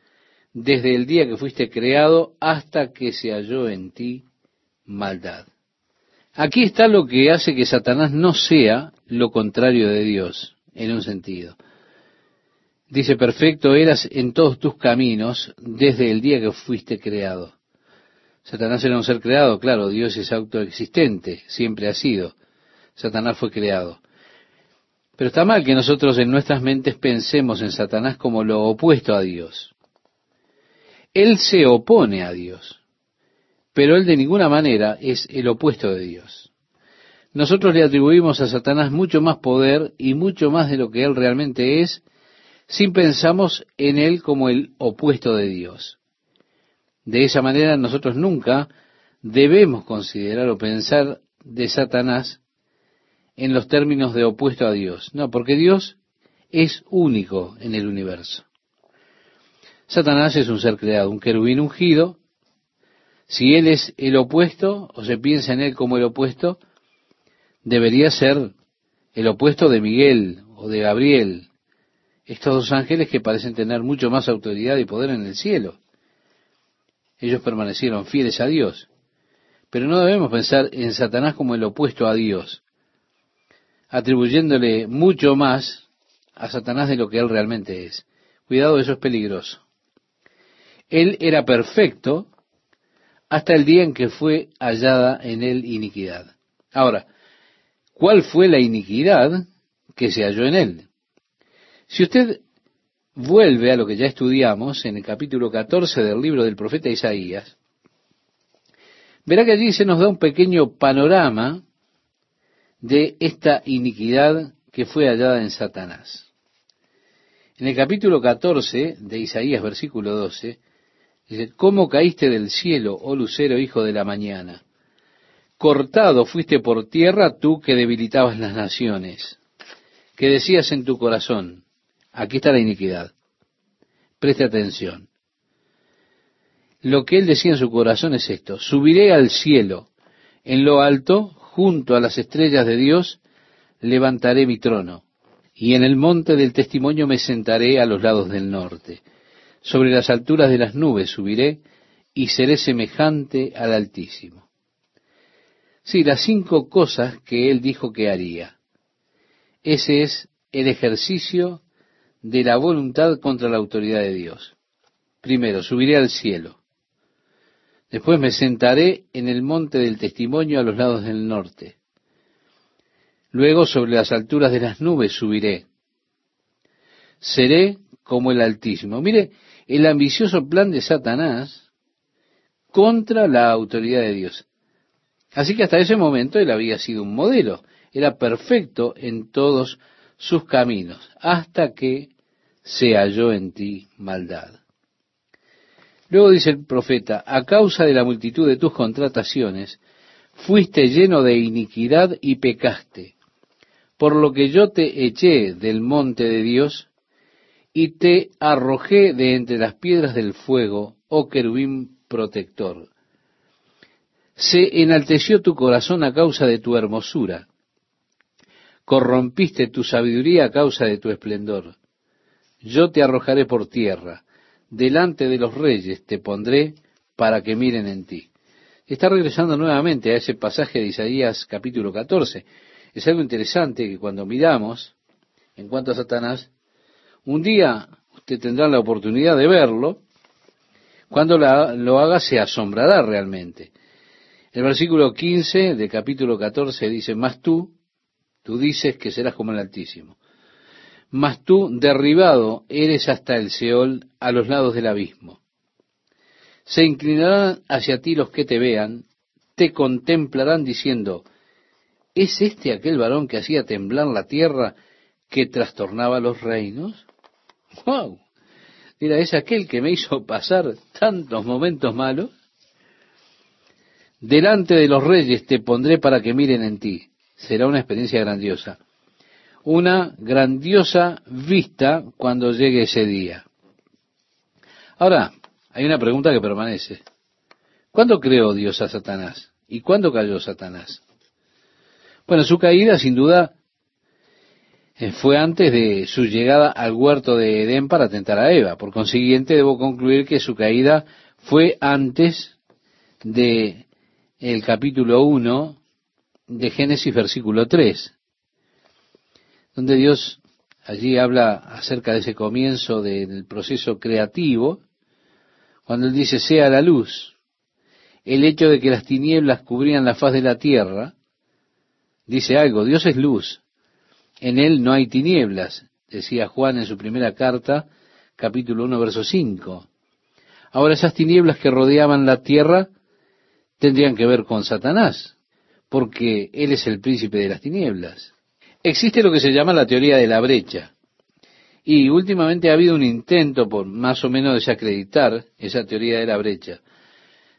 A: desde el día que fuiste creado hasta que se halló en ti maldad. Aquí está lo que hace que Satanás no sea lo contrario de Dios, en un sentido. Dice, perfecto eras en todos tus caminos desde el día que fuiste creado. Satanás era un ser creado, claro, Dios es autoexistente, siempre ha sido. Satanás fue creado. Pero está mal que nosotros en nuestras mentes pensemos en Satanás como lo opuesto a Dios. Él se opone a Dios, pero él de ninguna manera es el opuesto de Dios. Nosotros le atribuimos a Satanás mucho más poder y mucho más de lo que él realmente es, sin pensamos en él como el opuesto de Dios. De esa manera nosotros nunca debemos considerar o pensar de Satanás en los términos de opuesto a Dios. No, porque Dios es único en el universo. Satanás es un ser creado, un querubín ungido. Si él es el opuesto, o se piensa en él como el opuesto, debería ser el opuesto de Miguel o de Gabriel, estos dos ángeles que parecen tener mucho más autoridad y poder en el cielo. Ellos permanecieron fieles a Dios. Pero no debemos pensar en Satanás como el opuesto a Dios atribuyéndole mucho más a Satanás de lo que él realmente es. Cuidado, eso es peligroso. Él era perfecto hasta el día en que fue hallada en él iniquidad. Ahora, ¿cuál fue la iniquidad que se halló en él? Si usted vuelve a lo que ya estudiamos en el capítulo 14 del libro del profeta Isaías, verá que allí se nos da un pequeño panorama de esta iniquidad que fue hallada en Satanás. En el capítulo 14 de Isaías, versículo 12, dice, ¿cómo caíste del cielo, oh lucero, hijo de la mañana? Cortado fuiste por tierra tú que debilitabas las naciones, que decías en tu corazón, aquí está la iniquidad. Preste atención. Lo que él decía en su corazón es esto, subiré al cielo, en lo alto junto a las estrellas de Dios levantaré mi trono, y en el monte del testimonio me sentaré a los lados del norte. Sobre las alturas de las nubes subiré y seré semejante al Altísimo. Sí, las cinco cosas que él dijo que haría. Ese es el ejercicio de la voluntad contra la autoridad de Dios. Primero, subiré al cielo. Después me sentaré en el monte del testimonio a los lados del norte. Luego sobre las alturas de las nubes subiré. Seré como el Altísimo. Mire, el ambicioso plan de Satanás contra la autoridad de Dios. Así que hasta ese momento él había sido un modelo, era perfecto en todos sus caminos, hasta que se halló en ti maldad. Luego dice el profeta, a causa de la multitud de tus contrataciones, fuiste lleno de iniquidad y pecaste, por lo que yo te eché del monte de Dios y te arrojé de entre las piedras del fuego, oh querubín protector. Se enalteció tu corazón a causa de tu hermosura, corrompiste tu sabiduría a causa de tu esplendor. Yo te arrojaré por tierra, delante de los reyes te pondré para que miren en ti. Está regresando nuevamente a ese pasaje de Isaías capítulo 14. Es algo interesante que cuando miramos en cuanto a Satanás, un día usted tendrá la oportunidad de verlo, cuando lo haga se asombrará realmente. El versículo 15 de capítulo 14 dice, Mas tú, tú dices que serás como el Altísimo mas tú derribado eres hasta el Seol a los lados del abismo. Se inclinarán hacia ti los que te vean, te contemplarán diciendo, ¿es este aquel varón que hacía temblar la tierra, que trastornaba los reinos? ¡Wow! Mira, ¿es aquel que me hizo pasar tantos momentos malos? Delante de los reyes te pondré para que miren en ti. Será una experiencia grandiosa una grandiosa vista cuando llegue ese día. Ahora, hay una pregunta que permanece. ¿Cuándo creó Dios a Satanás? ¿Y cuándo cayó Satanás? Bueno, su caída sin duda fue antes de su llegada al huerto de Edén para tentar a Eva. Por consiguiente, debo concluir que su caída fue antes de el capítulo 1 de Génesis versículo 3 donde Dios allí habla acerca de ese comienzo del proceso creativo, cuando Él dice, sea la luz, el hecho de que las tinieblas cubrían la faz de la tierra, dice algo, Dios es luz, en Él no hay tinieblas, decía Juan en su primera carta, capítulo 1, verso 5. Ahora esas tinieblas que rodeaban la tierra tendrían que ver con Satanás, porque Él es el príncipe de las tinieblas. Existe lo que se llama la teoría de la brecha. Y últimamente ha habido un intento por más o menos desacreditar esa teoría de la brecha.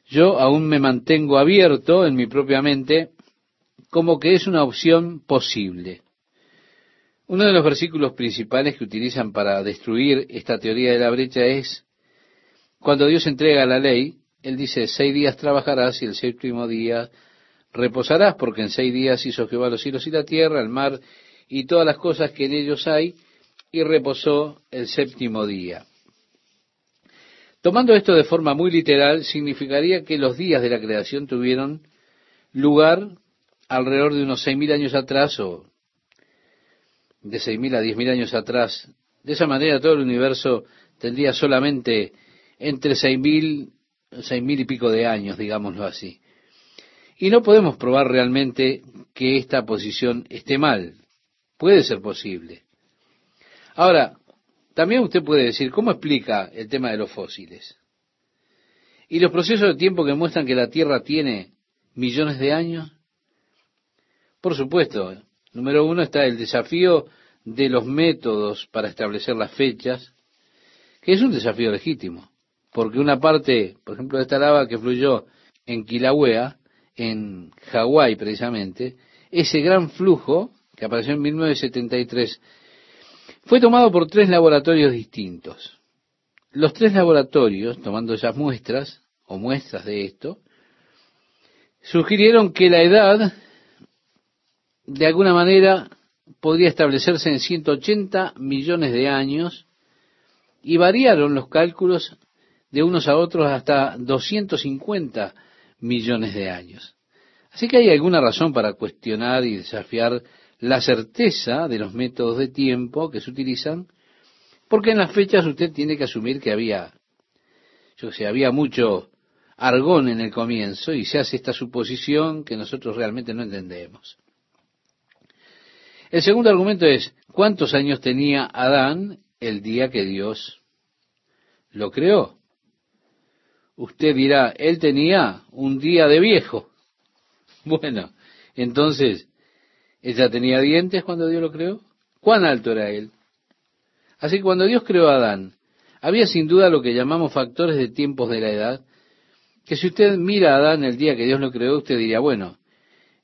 A: Yo aún me mantengo abierto en mi propia mente como que es una opción posible. Uno de los versículos principales que utilizan para destruir esta teoría de la brecha es cuando Dios entrega la ley, Él dice, seis días trabajarás y el séptimo día reposarás, porque en seis días hizo Jehová los cielos y la tierra, el mar y todas las cosas que en ellos hay, y reposó el séptimo día. Tomando esto de forma muy literal, significaría que los días de la creación tuvieron lugar alrededor de unos seis mil años atrás, o de seis mil a diez mil años atrás. De esa manera todo el universo tendría solamente entre seis mil, seis mil y pico de años, digámoslo así. Y no podemos probar realmente que esta posición esté mal. Puede ser posible. Ahora, también usted puede decir, ¿cómo explica el tema de los fósiles? ¿Y los procesos de tiempo que muestran que la Tierra tiene millones de años? Por supuesto, número uno está el desafío de los métodos para establecer las fechas, que es un desafío legítimo, porque una parte, por ejemplo, de esta lava que fluyó en Kilauea, en Hawái precisamente, ese gran flujo que apareció en 1973 fue tomado por tres laboratorios distintos. Los tres laboratorios, tomando esas muestras, o muestras de esto, sugirieron que la edad, de alguna manera, podría establecerse en 180 millones de años, y variaron los cálculos de unos a otros hasta 250 millones de años. Así que hay alguna razón para cuestionar y desafiar la certeza de los métodos de tiempo que se utilizan, porque en las fechas usted tiene que asumir que había, yo sé, había mucho argón en el comienzo y se hace esta suposición que nosotros realmente no entendemos. El segundo argumento es, ¿cuántos años tenía Adán el día que Dios lo creó? Usted dirá, él tenía un día de viejo. Bueno, entonces, ¿ella tenía dientes cuando Dios lo creó? ¿Cuán alto era él? Así que cuando Dios creó a Adán, había sin duda lo que llamamos factores de tiempos de la edad, que si usted mira a Adán el día que Dios lo creó, usted diría, bueno,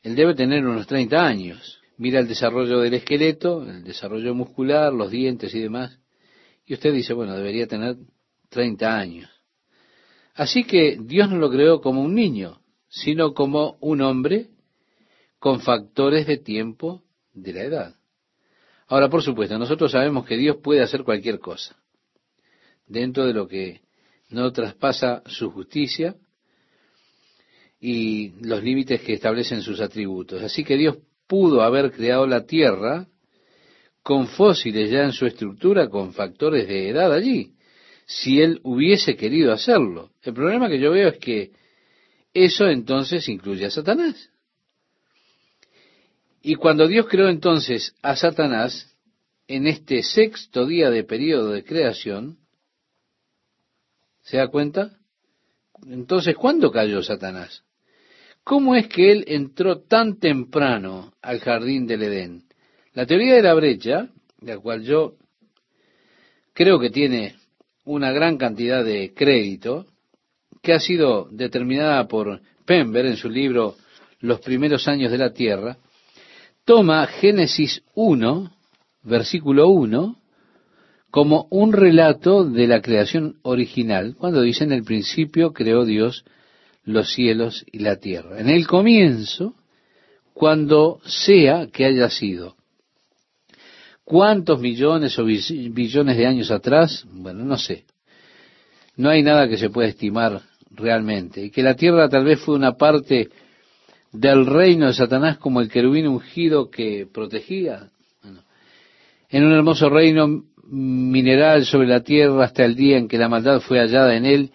A: él debe tener unos 30 años. Mira el desarrollo del esqueleto, el desarrollo muscular, los dientes y demás. Y usted dice, bueno, debería tener 30 años. Así que Dios no lo creó como un niño, sino como un hombre con factores de tiempo de la edad. Ahora, por supuesto, nosotros sabemos que Dios puede hacer cualquier cosa, dentro de lo que no traspasa su justicia y los límites que establecen sus atributos. Así que Dios pudo haber creado la tierra con fósiles ya en su estructura, con factores de edad allí, si Él hubiese querido hacerlo. El problema que yo veo es que eso entonces incluye a Satanás. Y cuando Dios creó entonces a Satanás, en este sexto día de periodo de creación, ¿se da cuenta? Entonces, ¿cuándo cayó Satanás? ¿Cómo es que él entró tan temprano al jardín del Edén? La teoría de la brecha, la cual yo creo que tiene una gran cantidad de crédito, que ha sido determinada por Pember en su libro Los primeros años de la Tierra, toma Génesis 1, versículo 1, como un relato de la creación original, cuando dice en el principio creó Dios los cielos y la tierra. En el comienzo, cuando sea que haya sido. ¿Cuántos millones o billones de años atrás? Bueno, no sé. No hay nada que se pueda estimar realmente. Y que la tierra tal vez fue una parte del reino de Satanás como el querubín ungido que protegía. en un hermoso reino mineral sobre la tierra hasta el día en que la maldad fue hallada en él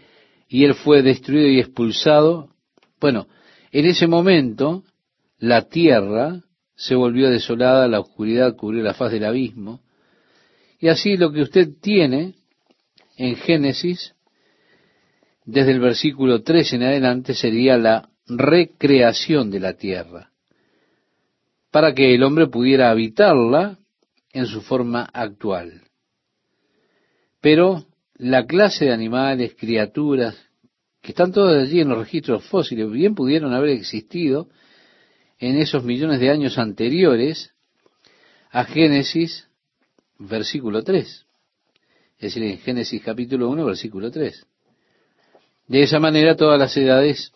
A: y él fue destruido y expulsado. Bueno, en ese momento la tierra se volvió desolada, la oscuridad cubrió la faz del abismo. Y así lo que usted tiene en Génesis, desde el versículo 3 en adelante, sería la recreación de la tierra, para que el hombre pudiera habitarla en su forma actual. Pero la clase de animales, criaturas, que están todas allí en los registros fósiles, bien pudieron haber existido en esos millones de años anteriores a Génesis versículo 3. Es decir, en Génesis capítulo 1, versículo 3. De esa manera todas las edades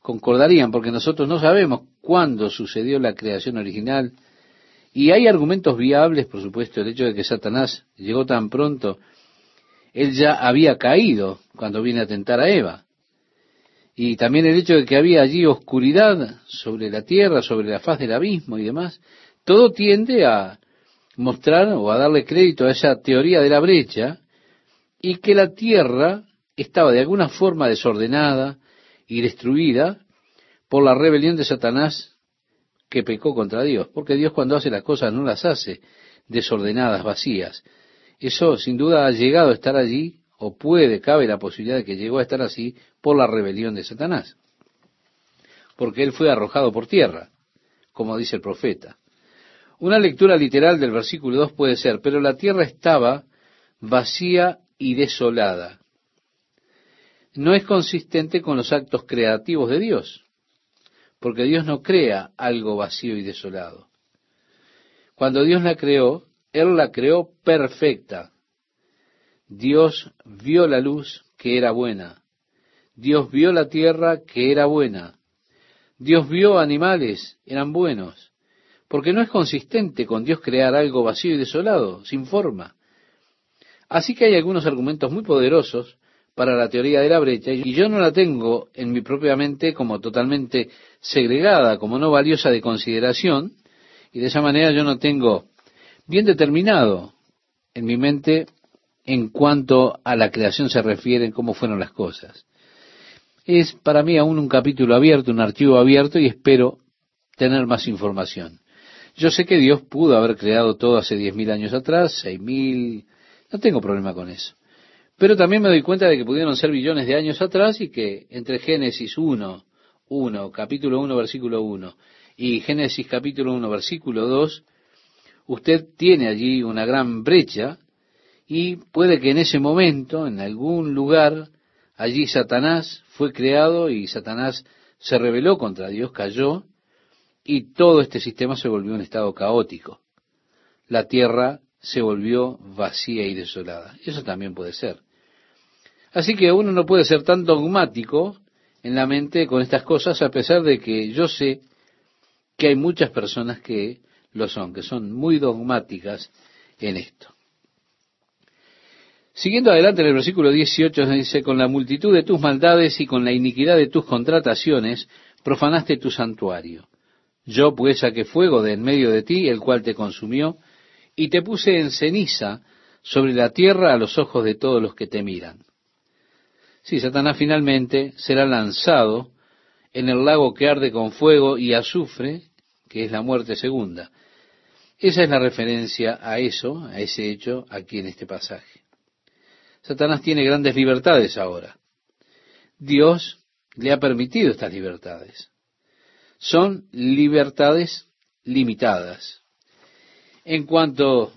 A: concordarían, porque nosotros no sabemos cuándo sucedió la creación original, y hay argumentos viables, por supuesto, el hecho de que Satanás llegó tan pronto, él ya había caído cuando viene a tentar a Eva, y también el hecho de que había allí oscuridad sobre la tierra, sobre la faz del abismo y demás, todo tiende a mostrar o a darle crédito a esa teoría de la brecha, y que la tierra estaba de alguna forma desordenada, y destruida por la rebelión de Satanás que pecó contra Dios. Porque Dios cuando hace las cosas no las hace desordenadas, vacías. Eso sin duda ha llegado a estar allí, o puede, cabe la posibilidad de que llegó a estar así por la rebelión de Satanás. Porque él fue arrojado por tierra, como dice el profeta. Una lectura literal del versículo 2 puede ser, pero la tierra estaba vacía y desolada no es consistente con los actos creativos de Dios, porque Dios no crea algo vacío y desolado. Cuando Dios la creó, Él la creó perfecta. Dios vio la luz que era buena. Dios vio la tierra que era buena. Dios vio animales, eran buenos. Porque no es consistente con Dios crear algo vacío y desolado, sin forma. Así que hay algunos argumentos muy poderosos para la teoría de la brecha y yo no la tengo en mi propia mente como totalmente segregada, como no valiosa de consideración y de esa manera yo no tengo bien determinado en mi mente en cuanto a la creación se refiere, cómo fueron las cosas. Es para mí aún un capítulo abierto, un archivo abierto y espero tener más información. Yo sé que Dios pudo haber creado todo hace diez mil años atrás, seis mil, no tengo problema con eso. Pero también me doy cuenta de que pudieron ser billones de años atrás y que entre Génesis 1 1, capítulo 1, versículo 1, y Génesis capítulo 1, versículo 2, usted tiene allí una gran brecha y puede que en ese momento, en algún lugar, allí Satanás fue creado y Satanás se rebeló contra Dios, cayó, y todo este sistema se volvió un estado caótico. La tierra se volvió vacía y desolada. Eso también puede ser. Así que uno no puede ser tan dogmático en la mente con estas cosas, a pesar de que yo sé que hay muchas personas que lo son, que son muy dogmáticas en esto. Siguiendo adelante en el versículo 18 dice, con la multitud de tus maldades y con la iniquidad de tus contrataciones, profanaste tu santuario. Yo pues saqué fuego de en medio de ti, el cual te consumió, y te puse en ceniza sobre la tierra a los ojos de todos los que te miran. Sí, Satanás finalmente será lanzado en el lago que arde con fuego y azufre, que es la muerte segunda. Esa es la referencia a eso, a ese hecho, aquí en este pasaje. Satanás tiene grandes libertades ahora. Dios le ha permitido estas libertades son libertades limitadas. En cuanto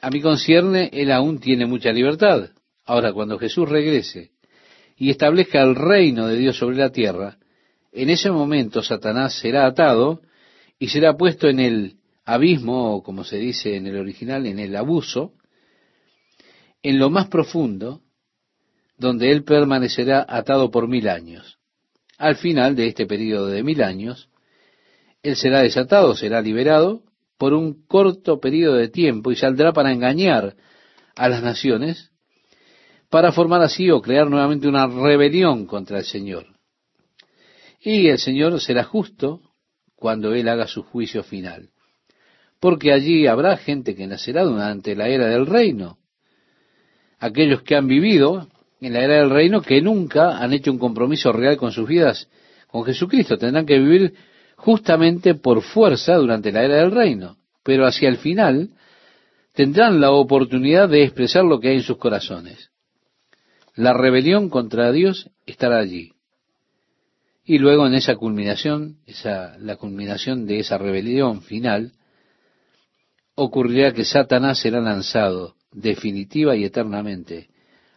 A: a mi concierne, él aún tiene mucha libertad. Ahora, cuando Jesús regrese y establezca el reino de Dios sobre la tierra, en ese momento Satanás será atado y será puesto en el abismo, o como se dice en el original, en el abuso, en lo más profundo, donde él permanecerá atado por mil años. Al final de este periodo de mil años, él será desatado, será liberado por un corto periodo de tiempo y saldrá para engañar a las naciones, para formar así o crear nuevamente una rebelión contra el Señor. Y el Señor será justo cuando Él haga su juicio final, porque allí habrá gente que nacerá durante la era del reino, aquellos que han vivido en la era del reino que nunca han hecho un compromiso real con sus vidas con Jesucristo, tendrán que vivir justamente por fuerza durante la era del reino, pero hacia el final tendrán la oportunidad de expresar lo que hay en sus corazones. La rebelión contra Dios estará allí. Y luego en esa culminación, esa, la culminación de esa rebelión final, ocurrirá que Satanás será lanzado definitiva y eternamente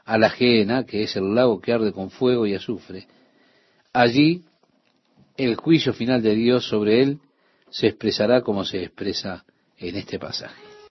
A: a la ajena, que es el lago que arde con fuego y azufre. Allí el juicio final de Dios sobre él se expresará como se expresa en este pasaje.